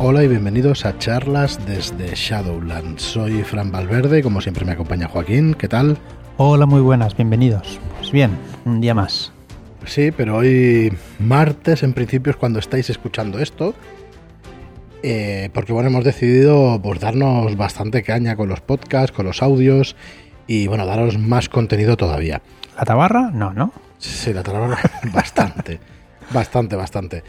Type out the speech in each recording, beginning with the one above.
Hola y bienvenidos a charlas desde Shadowlands. Soy Fran Valverde como siempre me acompaña Joaquín. ¿Qué tal? Hola, muy buenas, bienvenidos. Pues bien, un día más. Sí, pero hoy martes en principio es cuando estáis escuchando esto. Eh, porque bueno, hemos decidido pues darnos bastante caña con los podcasts, con los audios y bueno, daros más contenido todavía. ¿La tabarra? No, ¿no? Sí, la tabarra bastante, bastante, bastante.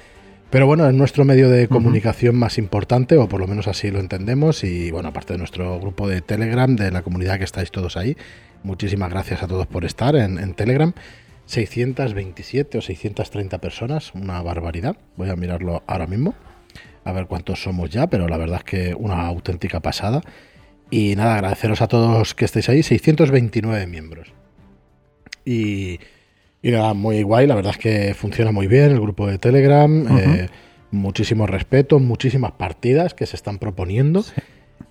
Pero bueno, es nuestro medio de comunicación más importante, o por lo menos así lo entendemos. Y bueno, aparte de nuestro grupo de Telegram, de la comunidad que estáis todos ahí, muchísimas gracias a todos por estar en, Telegram. 627 o 630 personas, una barbaridad. Voy a mirarlo ahora mismo, a ver cuántos somos ya, pero la verdad es que una auténtica pasada. Y nada, agradeceros a todos que estéis ahí, 629 miembros. Y y nada, muy guay, la verdad es que funciona muy bien el grupo de Telegram, eh, muchísimo respeto, muchísimas partidas que se están proponiendo.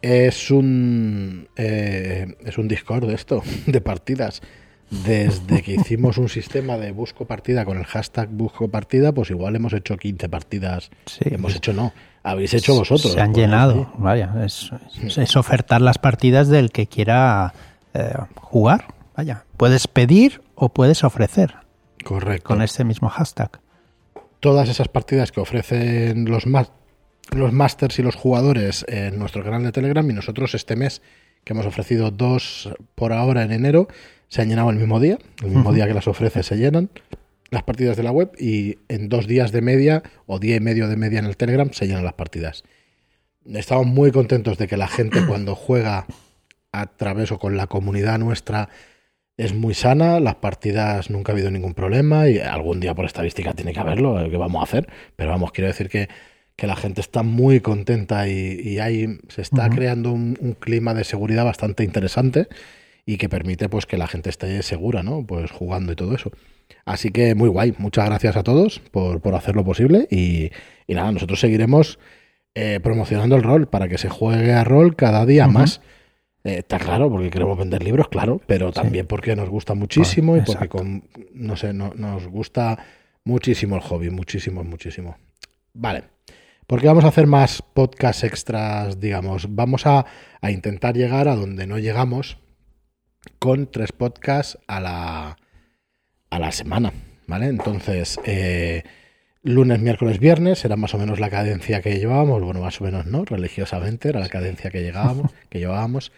Es un eh, es un Discord de esto, de partidas. Desde que hicimos un sistema de busco partida con el hashtag busco partida, pues igual hemos hecho 15 partidas. hemos hecho no, habéis hecho vosotros. Se han llenado, vaya, es, es, ofertar las partidas del que quiera eh, jugar. Vaya, puedes pedir o puedes ofrecer. Correcto. Con este mismo hashtag. Todas esas partidas que ofrecen los, los masters y los jugadores en nuestro canal de Telegram y nosotros este mes que hemos ofrecido dos por ahora en enero se han llenado el mismo día, el mismo día que las ofrece se llenan las partidas de la web y en dos días de media o día y medio de media en el Telegram se llenan las partidas. Estamos muy contentos de que la gente cuando juega a través o con la comunidad nuestra es muy sana, las partidas nunca ha habido ningún problema y algún día por estadística tiene que haberlo, eh, que vamos a hacer, pero vamos, quiero decir que, la gente está muy contenta y, ahí se está creando un, clima de seguridad bastante interesante y que permite pues que la gente esté segura, ¿no? Pues jugando y todo eso. Así que muy guay, muchas gracias a todos por, por hacer lo posible y, nada, nosotros seguiremos eh, promocionando el rol para que se juegue a rol cada día más. Eh, está claro, porque queremos vender libros, claro, pero también porque nos gusta muchísimo y porque, con, no sé, nos gusta muchísimo el hobby, muchísimo, muchísimo. Vale, porque vamos a hacer más podcasts extras, digamos. Vamos a, intentar llegar a donde no llegamos con tres podcasts a la, a la semana, ¿vale? Entonces, eh, lunes, miércoles, viernes era más o menos la cadencia que llevábamos, bueno, más o menos, ¿no? Religiosamente era la cadencia que llegábamos, que llevábamos.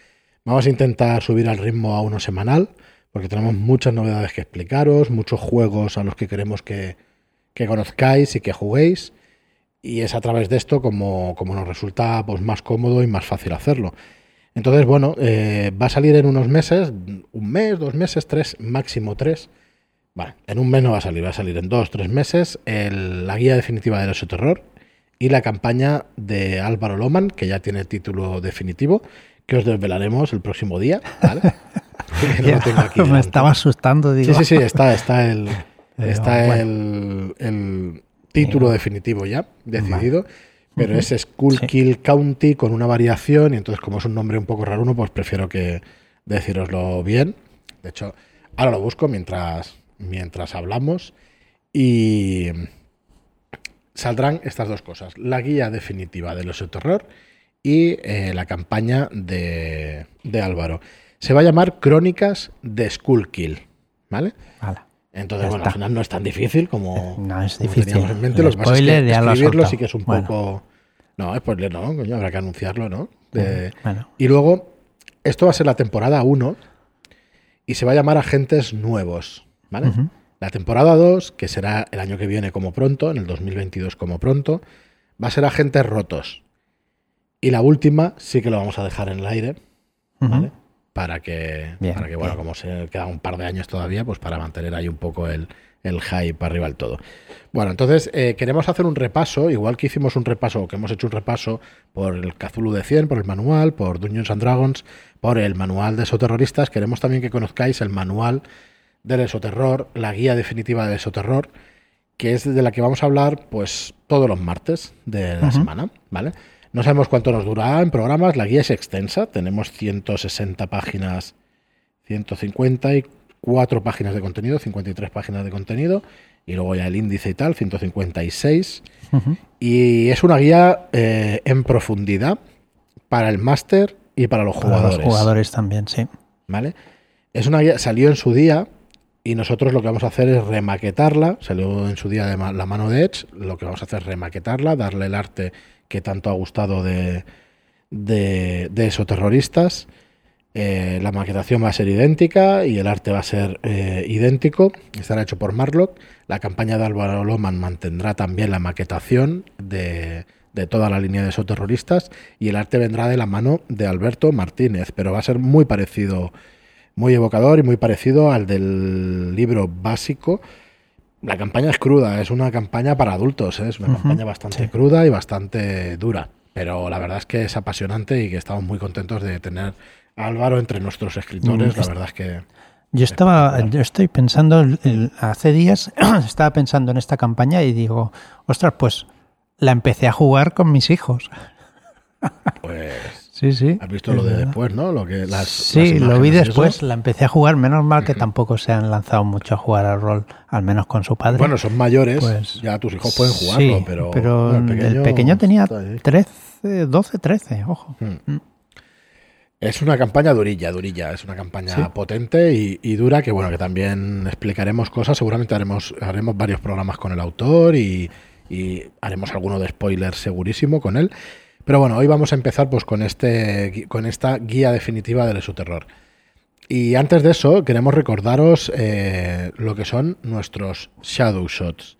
Vamos a intentar subir al ritmo a uno semanal, porque tenemos muchas novedades que explicaros, muchos juegos a los que queremos que, conozcáis y que juguéis. Y es a través de esto como, nos resulta pues, más cómodo y más fácil hacerlo. Entonces, bueno, eh, va a salir en unos meses, un mes, dos meses, tres, máximo tres. Vale, en un mes no va a salir, va a salir en dos, tres meses la guía definitiva de terror y la campaña de Álvaro Loman, que ya tiene título definitivo que os desvelaremos el próximo día. ¿vale? me estaba asustando. Digo. Sí, sí, sí, está, está el, está el, título definitivo ya, decidido. Pero es Skull Kill County con una variación y entonces como es un nombre un poco raro uno, pues prefiero que deciroslo bien. De hecho, ahora lo busco mientras, mientras hablamos y saldrán estas dos cosas. La guía definitiva del oso terror y eh, la campaña de, Álvaro. Se va a llamar Crónicas de Skullkill, ¿vale? Entonces, bueno, al final no es tan difícil como, no es difícil. en mente. Lo que pasa es que escribirlo sí que es un poco... No, spoiler no, coño, habrá que anunciarlo, ¿no? Y luego, esto va a ser la temporada 1 y se va a llamar Agentes Nuevos, ¿vale? La temporada 2, que será el año que viene como pronto, en el 2022 como pronto, va a ser Agentes Rotos. Y la última sí que lo vamos a dejar en el aire, ¿vale? Para que, para que bueno, como se queda un par de años todavía, pues para mantener ahí un poco el, el hype arriba del todo. Bueno, entonces eh, queremos hacer un repaso, igual que hicimos un repaso, que hemos hecho un repaso por el Cthulhu de 100, por el manual, por Dungeons and Dragons, por el manual de esoterroristas, queremos también que conozcáis el manual del esoterror, la guía definitiva del esoterror, que es de la que vamos a hablar pues todos los martes de la semana, ¿vale? No sabemos cuánto nos durará en programas, la guía es extensa, tenemos 160 páginas, 154 páginas de contenido, 53 páginas de contenido, y luego ya el índice y tal, 156. Y es una guía eh, en profundidad para el máster y para los jugadores. Para los jugadores también, sí. ¿Vale? Es una guía, salió en su día y nosotros lo que vamos a hacer es remaquetarla. Salió en su día de la mano de Edge. Lo que vamos a hacer es remaquetarla, darle el arte que tanto ha gustado de, de, esos terroristas. Eh, la maquetación va a ser idéntica y el arte va a ser eh, idéntico. Estará hecho por Marlock. La campaña de Álvaro Loman mantendrá también la maquetación de, de toda la línea de esos terroristas y el arte vendrá de la mano de Alberto Martínez, pero va a ser muy parecido, muy evocador y muy parecido al del libro básico. La campaña es cruda, es una campaña para adultos, ¿eh? es una campaña bastante cruda y bastante dura, pero la verdad es que es apasionante y que estamos muy contentos de tener a Álvaro entre nuestros escritores, la verdad es que... Yo estaba, yo estoy pensando, hace días estaba pensando en esta campaña y digo, ostras, pues la empecé a jugar con mis hijos. Pues. Sí, sí. Has visto lo de después, ¿no? Lo que las, sí, lo vi después, la empecé a jugar. Menos mal que tampoco se han lanzado mucho a jugar al rol, al menos con su padre. Bueno, son mayores, pues ya tus hijos pueden jugarlo, pero. Pero el, pequeño, tenía 13, 12, 13, ojo. Hmm. Mm. Es una campaña durilla, durilla. Es una campaña potente y, dura que, bueno, que también explicaremos cosas. Seguramente haremos, haremos varios programas con el autor y y haremos alguno de spoilers segurísimo con él. Pero bueno, hoy vamos a empezar pues con, este, con esta guía definitiva del terror. Y antes de eso, queremos recordaros eh, lo que son nuestros Shadow Shots.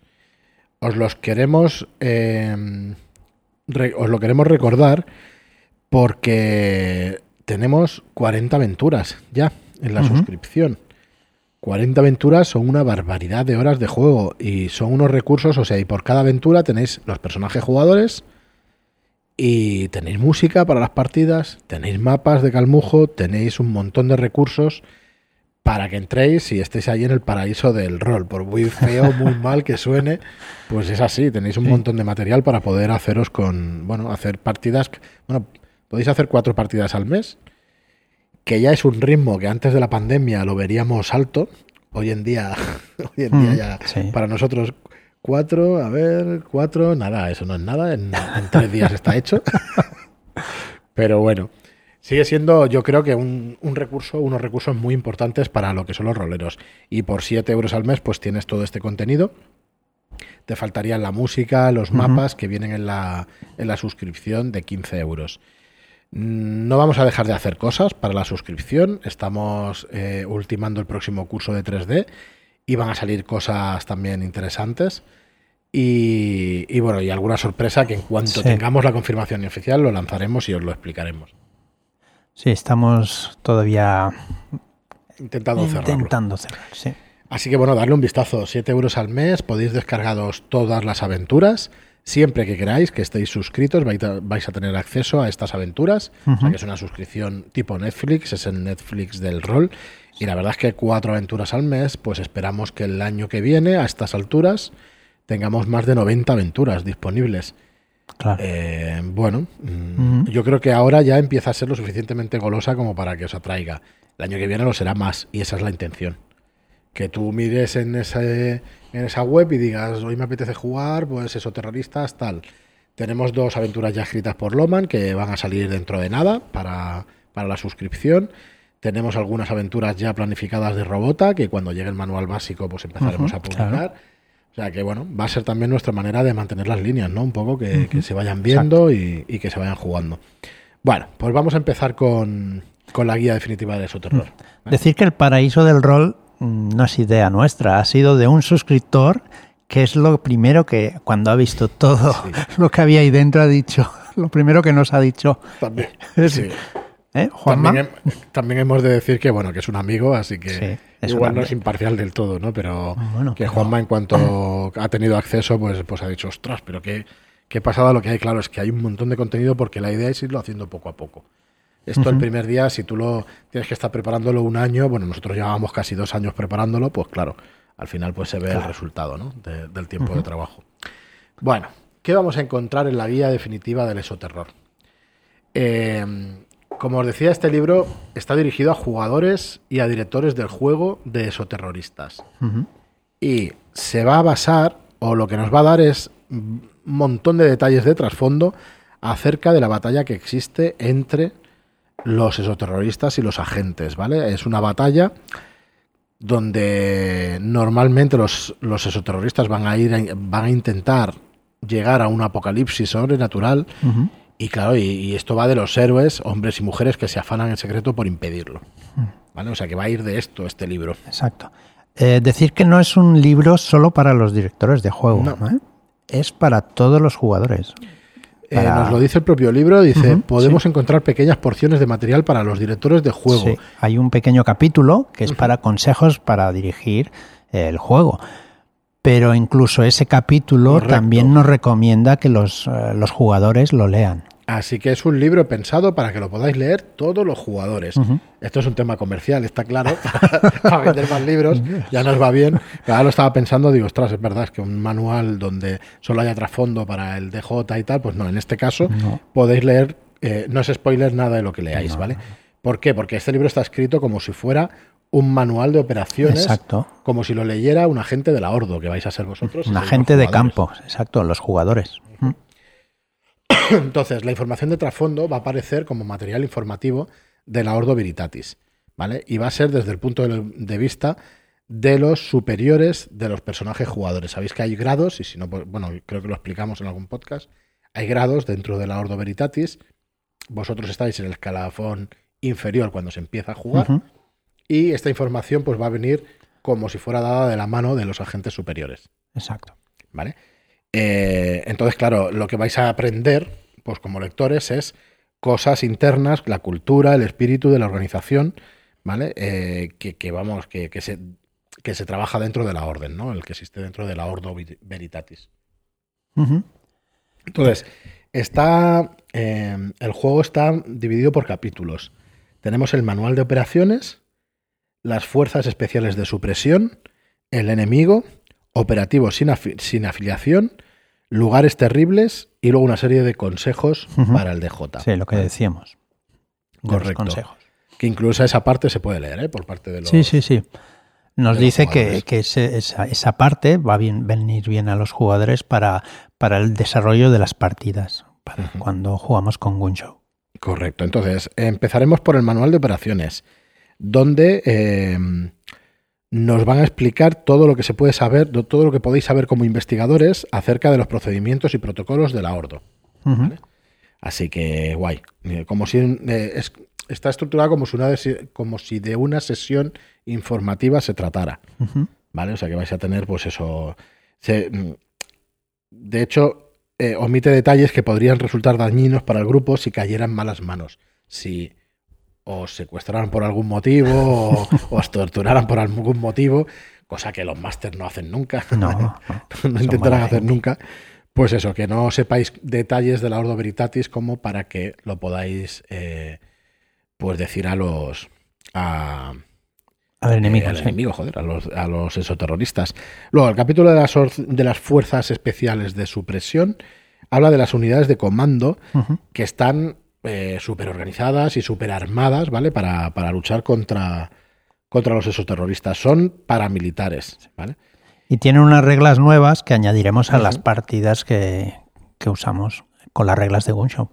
Os los queremos. Eh, os lo queremos recordar porque tenemos 40 aventuras ya en la suscripción. 40 aventuras son una barbaridad de horas de juego y son unos recursos, o sea, y por cada aventura tenéis los personajes jugadores y tenéis música para las partidas, tenéis mapas de calmujo, tenéis un montón de recursos para que entréis y estéis ahí en el paraíso del rol. Por muy feo, muy mal que suene, pues es así, tenéis un montón de material para poder haceros con, bueno, hacer partidas, bueno, podéis hacer cuatro partidas al mes que ya es un ritmo que antes de la pandemia lo veríamos alto. Hoy en día, hoy en día mm, ya para nosotros cuatro, a ver, cuatro, nada, eso no es nada, en, tres días está hecho. Pero bueno, sigue siendo yo creo que un, recurso, unos recursos muy importantes para lo que son los roleros. Y por siete euros al mes pues tienes todo este contenido. Te faltarían la música, los mapas que vienen en la, en la suscripción de 15 euros. No vamos a dejar de hacer cosas para la suscripción. Estamos eh, ultimando el próximo curso de 3D y van a salir cosas también interesantes. Y, bueno, y alguna sorpresa que en cuanto tengamos la confirmación oficial lo lanzaremos y os lo explicaremos. Sí, estamos todavía intentando cerrarlo. Intentando cerrar, sí. Así que bueno, darle un vistazo. 7 euros al mes, podéis descargaros todas las aventuras Siempre que queráis, que estéis suscritos, vais a, tener acceso a estas aventuras. que es una suscripción tipo Netflix, es el Netflix del rol. Y la verdad es que cuatro aventuras al mes, pues esperamos que el año que viene, a estas alturas, tengamos más de 90 aventuras disponibles. Eh, bueno, mm, yo creo que ahora ya empieza a ser lo suficientemente golosa como para que os atraiga. El año que viene lo será más, y esa es la intención. Que tú mires en ese en esa web y digas, hoy me apetece jugar, pues eso, terroristas, tal. Tenemos dos aventuras ya escritas por Loman que van a salir dentro de nada para, la suscripción. Tenemos algunas aventuras ya planificadas de Robota que cuando llegue el manual básico pues empezaremos a publicar. O sea que bueno, va a ser también nuestra manera de mantener las líneas, ¿no? Un poco que, se vayan viendo y, que se vayan jugando. Bueno, pues vamos a empezar con, la guía definitiva de Soterror. Decir que el paraíso del rol Mm, no es idea nuestra, ha sido de un suscriptor que es lo primero que, cuando ha visto todo lo que había ahí dentro, ha dicho, lo primero que nos ha dicho. También. ¿Eh? También, hemos de decir que, bueno, que es un amigo, así que igual no es imparcial del todo, ¿no? Pero que Juanma, en cuanto ha tenido acceso, pues, pues ha dicho, ostras, pero qué, qué pasada lo que hay. Claro, es que hay un montón de contenido porque la idea es irlo haciendo poco a poco. Esto el primer día, si tú lo tienes que estar preparándolo un año, bueno, nosotros llevábamos casi dos años preparándolo, pues claro, al final pues se ve el resultado ¿no? del tiempo de trabajo. Bueno, ¿qué vamos a encontrar en la guía definitiva del esoterror? Eh, como os decía, este libro está dirigido a jugadores y a directores del juego de esoterroristas. Y se va a basar, o lo que nos va a dar es un montón de detalles de trasfondo acerca de la batalla que existe entre los exoterroristas y los agentes, ¿vale? Es una batalla donde normalmente los, los exoterroristas van a ir a- van a intentar llegar a un apocalipsis sobrenatural. Y claro, y, y esto va de los héroes, hombres y mujeres que se afanan en secreto por impedirlo. ¿Vale? O sea que va a ir de esto este libro. Exacto. Eh, decir que no es un libro solo para los directores de juego, No. ¿eh? es para todos los jugadores. Eh, nos lo dice el propio libro, dice, podemos encontrar pequeñas porciones de material para los directores de juego. Sí, hay un pequeño capítulo que es para consejos para dirigir el juego. Pero incluso ese capítulo Correcto. también nos recomienda que los, eh, los jugadores lo lean. Así que es un libro pensado para que lo podáis leer todos los jugadores. Esto es un tema comercial, está claro, para vender más libros, ya nos va bien. Pero ahora lo estaba pensando, digo, ostras, es verdad, es que un manual donde solo haya trasfondo para el DJ y tal, pues no, en este caso No. podéis leer, eh, no es spoiler nada de lo que leáis, No, ¿vale? ¿Por qué? Porque este libro está escrito como si fuera un manual de operaciones, Exacto. como si lo leyera un agente de la Ordo, que vais a ser vosotros. Un agente de campo, exacto, los jugadores. Entonces, la información de trasfondo va a aparecer como material informativo de la Ordo Veritatis, ¿vale? Y va a ser desde el punto de, vista de los superiores de los personajes jugadores. Sabéis que hay grados, y si no, pues, bueno, creo que lo explicamos en algún podcast, hay grados dentro de la Ordo Veritatis. Vosotros estáis en el escalafón inferior cuando se empieza a jugar. Y esta información pues va a venir como si fuera dada de la mano de los agentes superiores. Exacto. ¿vale? Eh, entonces, claro, lo que vais a aprender, pues como lectores, es cosas internas, la cultura, el espíritu de la organización, ¿vale? Eh, que, que, vamos, que, que se, que se trabaja dentro de la orden, ¿no? El que existe dentro de la Ordo Ver- Veritatis. Entonces, está. eh, el juego está dividido por capítulos. Tenemos el manual de operaciones, las fuerzas especiales de supresión, el enemigo, operativos sin, afi- sin afiliación, lugares terribles y luego una serie de consejos para el DJ. Sí, lo que decíamos. los Correcto. consejos. Que incluso esa parte se puede leer ¿eh? por parte de los. Sí, sí, sí. Nos dice que, que ese- esa, esa parte va a bien, venir bien a los jugadores para, para el desarrollo de las partidas, para cuando jugamos con Gunshow. Correcto. Entonces, empezaremos por el manual de operaciones, donde eh, nos van a explicar todo lo que se puede saber, todo lo que podéis saber como investigadores acerca de los procedimientos y protocolos de la Ordo. Ujú. Vale. Así que guay. Eh, Como si eh, es- está estructurado como si, una de, como si de una sesión informativa se tratara. ¿Vale? O sea que vais a tener, pues eso. se- mm, de hecho, eh, omite detalles que podrían resultar dañinos para el grupo si cayeran malas manos. Si os secuestraran por algún motivo o os torturaran por algún motivo, cosa que los másters no hacen nunca. No, no. intentarán hacer gente. nunca. Pues eso, que no sepáis detalles de la Ordo Veritatis como para que lo podáis eh, pues decir a los a, A ver, eh, enemigos. al sí. enemigo, joder, a los, a los exoterroristas. Luego, el capítulo de las, de las fuerzas especiales de supresión habla de las unidades de comando que están eh, súper organizadas y súper armadas, ¿vale? Para, para luchar contra, contra los exoterroristas. Son paramilitares, ¿vale? Y tienen unas reglas nuevas que añadiremos a las partidas que, que usamos con las reglas de Gunshow.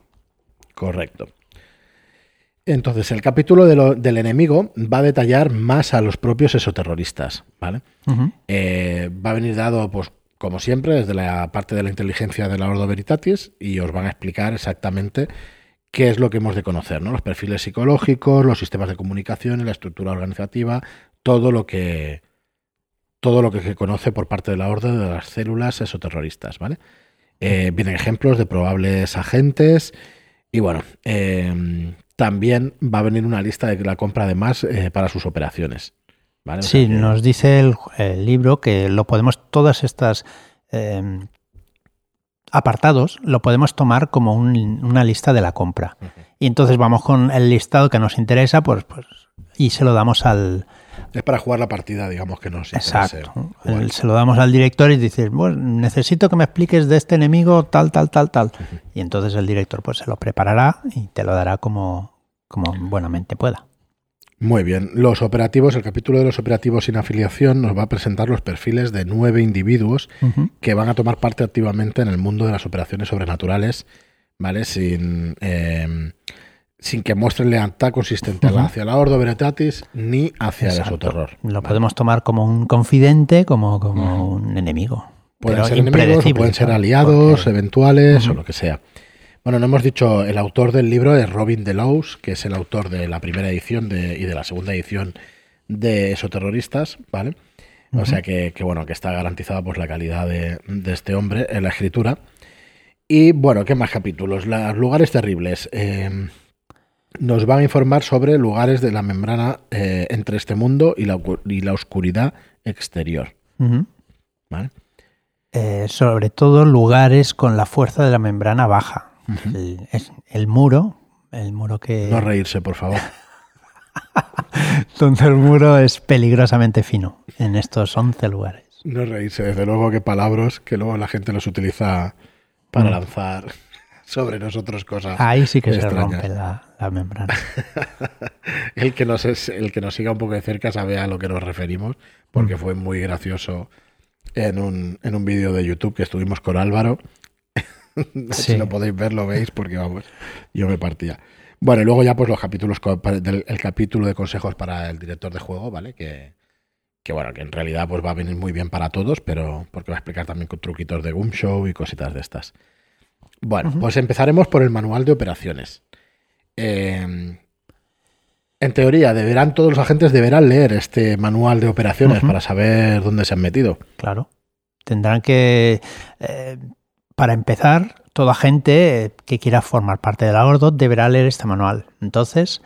Correcto. Entonces, el capítulo de lo- del enemigo va a detallar más a los propios exoterroristas, ¿vale? Eh, va a venir dado, pues, como siempre, desde la parte de la inteligencia de la Ordo Veritatis y os van a explicar exactamente qué es lo que hemos de conocer, ¿no? Los perfiles psicológicos, los sistemas de comunicación, la estructura organizativa, todo lo que todo lo que se conoce por parte de la Orden de las células exoterroristas, ¿vale? Eh, vienen ejemplos de probables agentes y bueno, eh, también va a venir una lista de la compra de más eh, para sus operaciones. ¿vale? O sea Sí, que- nos dice el, el libro que lo podemos, todas estas eh, apartados, lo podemos tomar como un- una lista de la compra. Y entonces vamos con el listado que nos interesa, pues, pues y se lo damos al Es para jugar la partida, digamos que no se exacto. El- se lo damos al director y dices, bueno, necesito que me expliques de este enemigo tal, tal, tal, tal. Y entonces el director pues se lo preparará y te lo dará como, como buenamente pueda. Muy bien. Los operativos, el capítulo de los operativos sin afiliación nos va a presentar los perfiles de nueve individuos que van a tomar parte activamente en el mundo de las operaciones sobrenaturales, ¿vale? Sin, eh, sin que muestren lealtad consistente hacia la Ordo Veritatis ni hacia el Exacto. Esoterror. Lo ¿vale? podemos tomar como un confidente, como, como un enemigo. Pueden ser enemigos, o pueden ser aliados, Porque- eventuales o lo que sea. Bueno, no hemos dicho, el autor del libro es Robin Delos, que es el autor de la primera edición de- y de la segunda edición de Esoterroristas, ¿vale? O sea que, que, bueno, que está garantizada pues la calidad de, de este hombre en la escritura. Y bueno, ¿qué más capítulos? Los lugares terribles. Eh, nos van a informar sobre lugares de la membrana eh, entre este mundo y la, ocu- y la oscuridad exterior. Eh, sobre todo lugares con la fuerza de la membrana baja. El, es- el muro, el muro que... No reírse, por favor. donde el muro es peligrosamente fino en estos 11 lugares. No reírse, desde luego que palabras que luego la gente los utiliza para Mm. lanzar sobre nosotros cosas. Ahí sí que se rompe la, la membrana. El que, nos es- el que nos siga un poco de cerca sabe a lo que nos referimos, porque fue muy gracioso en un, en un vídeo de YouTube que estuvimos con Álvaro. Si lo podéis ver, lo veis, porque vamos, yo me partía. Bueno, y luego ya pues los capítulos, del el capítulo de consejos para el director de juego, ¿vale? Que, que bueno, que en realidad pues va a venir muy bien para todos, pero porque va a explicar también con truquitos de Goom Show y cositas de estas. Bueno, pues empezaremos por el manual de operaciones. Eh, en teoría, deberán todos los agentes deberán leer este manual de operaciones para saber dónde se han metido. Claro. Tendrán que, eh, para empezar, toda gente eh, que quiera formar parte de la Ordo deberá leer este manual. Entonces,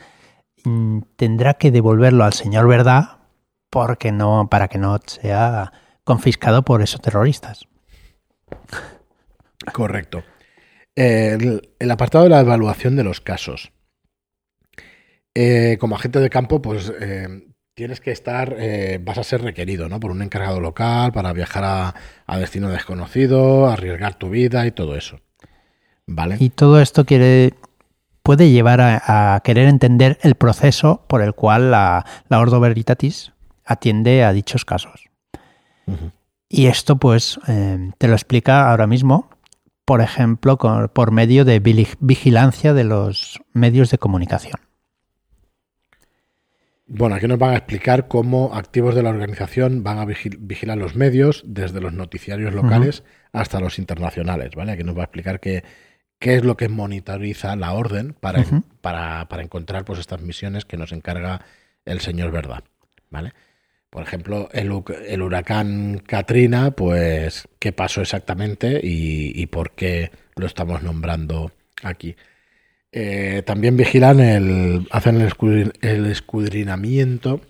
mm, tendrá que devolverlo al señor Verdad porque no, para que no sea confiscado por esos terroristas. Correcto. El, el apartado de la evaluación de los casos. Eh, como agente de campo, pues eh, tienes que estar, eh, vas a ser requerido, ¿no? Por un encargado local para viajar a, a destino desconocido, arriesgar tu vida y todo eso. ¿Vale? Y todo esto quiere, puede llevar a, a querer entender el proceso por el cual la, la Ordo Veritatis atiende a dichos casos. Y esto, pues, eh, te lo explica ahora mismo, por ejemplo, con- por medio de vigilancia de los medios de comunicación. Bueno, aquí nos van a explicar cómo activos de la organización van a vigil- vigilar los medios, desde los noticiarios locales hasta los internacionales, ¿vale? Aquí nos va a explicar qué, qué es lo que monitoriza la orden para, para, para encontrar pues, estas misiones que nos encarga el señor Verdad, ¿vale? Por ejemplo, el, hu- el huracán Katrina, pues, ¿qué pasó exactamente y, y por qué lo estamos nombrando aquí? Eh, también vigilan el, hacen el, escudri- el escudrinamiento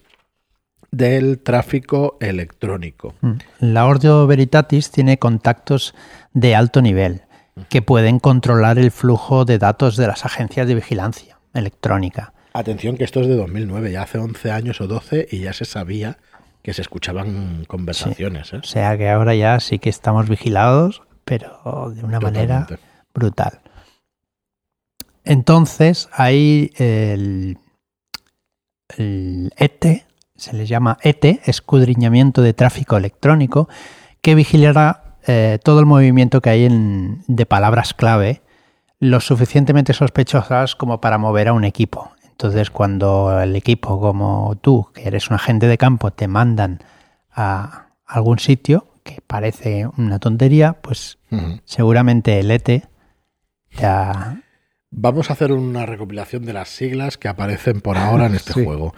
del tráfico electrónico. Mm. La Ordo Veritatis tiene contactos de alto nivel que pueden controlar el flujo de datos de las agencias de vigilancia electrónica. Atención que esto es de 2009, ya hace 11 años o 12 y ya se sabía que se escuchaban conversaciones. ¿eh? O sea que ahora ya sí que estamos vigilados, pero de una manera brutal. Entonces hay el, el ET, se le llama ET, escudriñamiento de tráfico electrónico, que vigilará eh, todo el movimiento que hay en- de palabras clave, lo suficientemente sospechosas como para mover a un equipo. Entonces, cuando el equipo, como tú, que eres un agente de campo, te mandan a algún sitio que parece una tontería, pues seguramente el ET ya Vamos a hacer una recopilación de las siglas que aparecen por ahora en este Sí. juego.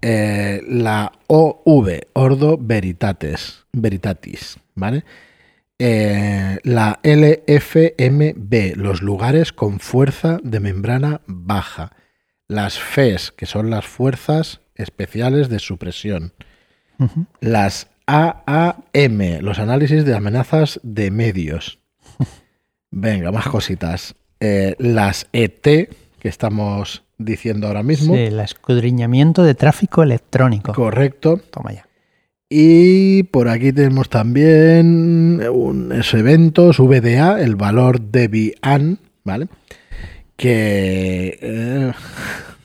Eh, la OV, Ordo Veritates, Veritatis, ¿vale? Eh, la LFMB, los lugares con fuerza de membrana baja. Las FES, que son las fuerzas especiales de supresión. Ujú. Las AAM, los análisis de amenazas de medios. Venga, más cositas. Eh, las ET, que estamos diciendo ahora mismo. Sí, el escudriñamiento de tráfico electrónico. Correcto. Toma ya. Y por aquí tenemos también unos eventos, VDA, el valor de Bian, ¿vale? Que eh,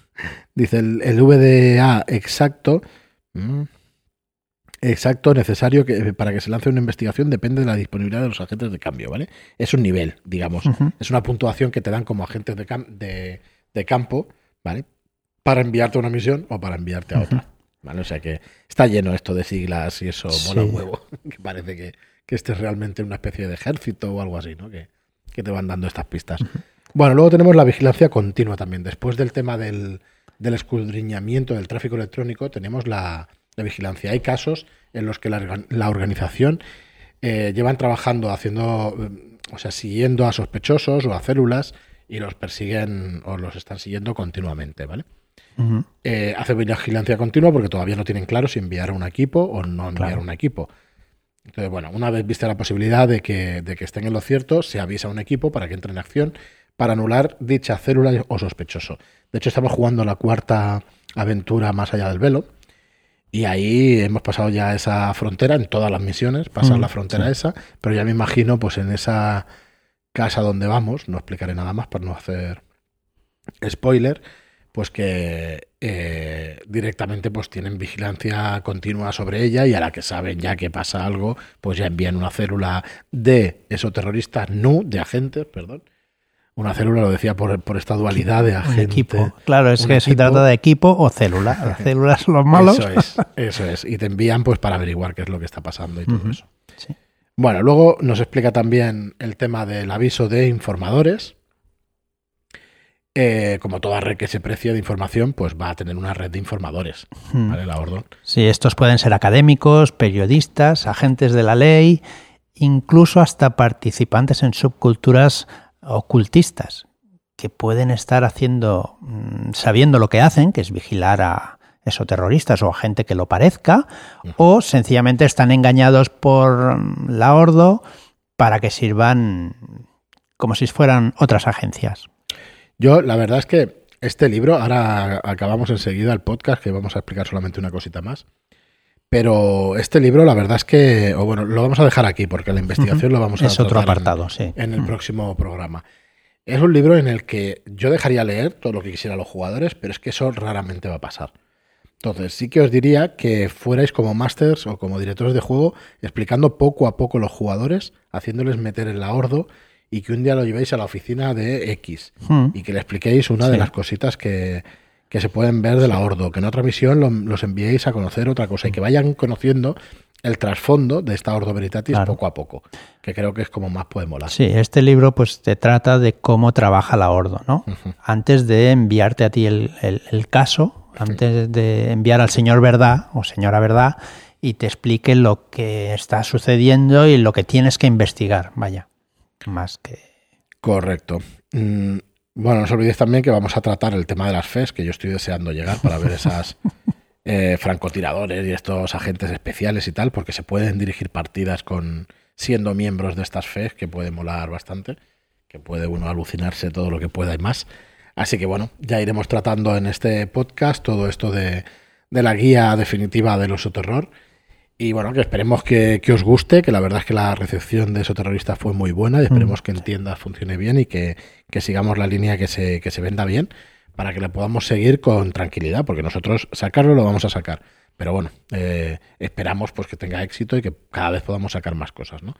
Dice el, el VDA exacto. mm, Exacto, necesario que, para que se lance una investigación depende de la disponibilidad de los agentes de cambio, ¿vale? Es un nivel, digamos. Es una puntuación que te dan como agentes de, cam- de, de campo, ¿vale? Para enviarte a una misión o para enviarte a otra. ¿Vale? O sea que está lleno esto de siglas y eso mola Sí. un huevo. Que parece que, que este es realmente una especie de ejército o algo así, ¿no? Que, que te van dando estas pistas. Bueno, luego tenemos la vigilancia continua también. Después del tema del, del escudriñamiento del tráfico electrónico, tenemos la, la vigilancia. Hay casos en los que la, organ- la organización eh, llevan trabajando, haciendo, eh, o sea, siguiendo a sospechosos o a células y los persiguen o los están siguiendo continuamente, ¿vale? Eh, hace vigilancia continua porque todavía no tienen claro si enviar un equipo o no enviar Claro. un equipo. Entonces, bueno, una vez vista la posibilidad de que, de que estén en lo cierto, se avisa a un equipo para que entre en acción para anular dicha célula o sospechoso. De hecho, estamos jugando la cuarta aventura más allá del velo. Y ahí hemos pasado ya esa frontera en todas las misiones, pasar Mm, la frontera sí. esa, pero ya me imagino, pues en esa casa donde vamos, no explicaré nada más para no hacer spoiler, pues que eh, directamente pues tienen vigilancia continua sobre ella y a la que saben ya que pasa algo, pues ya envían una célula de esoterroristas, no, de agentes, perdón. Una célula, lo decía por, por esta dualidad de agente. equipo. Claro, es un que se trata de equipo o célula. Las células son los malos. Eso es, eso es. Y te envían pues para averiguar qué es lo que está pasando y todo eso. Sí. Bueno, luego nos explica también el tema del aviso de informadores. Eh, como toda red que se precie de información, pues va a tener una red de informadores, Mm. ¿vale? La Ordon. Sí, estos pueden ser académicos, periodistas, agentes de la ley, incluso hasta participantes en subculturas ocultistas, que pueden estar haciendo, mm, sabiendo lo que hacen, que es vigilar a esos terroristas o a gente que lo parezca, o sencillamente están engañados por mm, la Ordo para que sirvan como si fueran otras agencias. Yo, la verdad es que este libro, ahora acabamos enseguida el podcast, que vamos a explicar solamente una cosita más. Pero este libro, la verdad es que, o bueno, lo vamos a dejar aquí porque la investigación lo vamos a Es otro tratar en- apartado, sí. en el próximo programa. Es un libro en el que yo dejaría leer todo lo que quisieran los jugadores, pero es que eso raramente va a pasar. Entonces, sí que os diría que fuerais como masters o como directores de juego explicando poco a poco los jugadores, haciéndoles meter en la ordo y que un día lo llevéis a la oficina de X Mm. y que le expliquéis una de las cositas que, que se pueden ver de la ordo, que en otra misión lo- los enviéis a conocer otra cosa y que vayan conociendo el trasfondo de esta ordo veritatis Claro. poco a poco, que creo que es como más puede molar. Sí, este libro pues te trata de cómo trabaja la Ordo, ¿no? Antes de enviarte a ti el, el- el caso, antes de enviar al señor verdad o señora verdad y te explique lo que está sucediendo y lo que tienes que investigar, vaya, más que... Correcto. Mm, bueno, no os olvidéis también que vamos a tratar el tema de las FES, que yo estoy deseando llegar para ver esas eh, francotiradores y estos agentes especiales y tal, porque se pueden dirigir partidas con siendo miembros de estas FES, que puede molar bastante, que puede uno alucinarse todo lo que pueda y más. Así que bueno, ya iremos tratando en este podcast todo esto de, de la guía definitiva del oso terror. Y bueno, que esperemos que, que os guste, que la verdad es que la recepción de esos terroristas fue muy buena y esperemos que en tiendas funcione bien y que, que sigamos la línea que se, que se venda bien para que le podamos seguir con tranquilidad, porque nosotros sacarlo lo vamos a sacar. Pero bueno, eh, esperamos pues que tenga éxito y que cada vez podamos sacar más cosas, ¿no?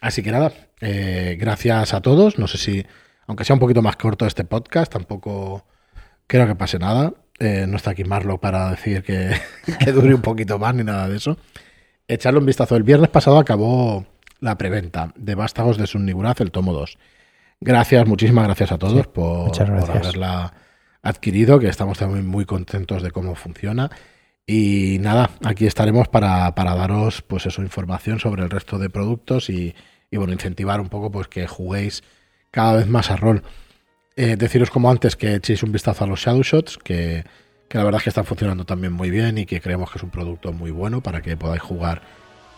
Así que nada, eh, gracias a todos. No sé si, aunque sea un poquito más corto este podcast, tampoco creo que pase nada. Eh, no está aquí Marlo para decir que, que dure un poquito más ni nada de eso. Echarle un vistazo. El viernes pasado acabó la preventa de Vástagos de Sunniguraz, el tomo 2. Gracias, muchísimas gracias a todos Sí, por, haberla adquirido, que estamos también muy contentos de cómo funciona. Y nada, aquí estaremos para, para daros pues eso, información sobre el resto de productos y, y, bueno, incentivar un poco pues que juguéis cada vez más a rol. Eh, deciros como antes que echéis un vistazo a los Shadow Shots, que, que la verdad es que están funcionando también muy bien y que creemos que es un producto muy bueno para que podáis jugar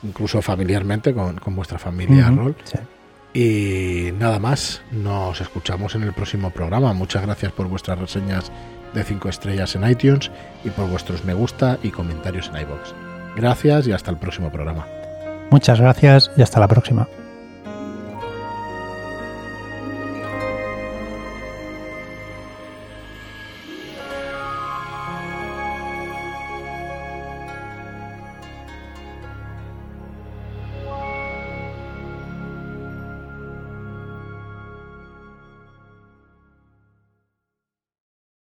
incluso familiarmente con, con vuestra familia rol. sí. Y nada más, nos escuchamos en el próximo programa. Muchas gracias por vuestras reseñas de 5 estrellas en iTunes y por vuestros me gusta y comentarios en iBox. Gracias y hasta el próximo programa. Muchas gracias y hasta la próxima.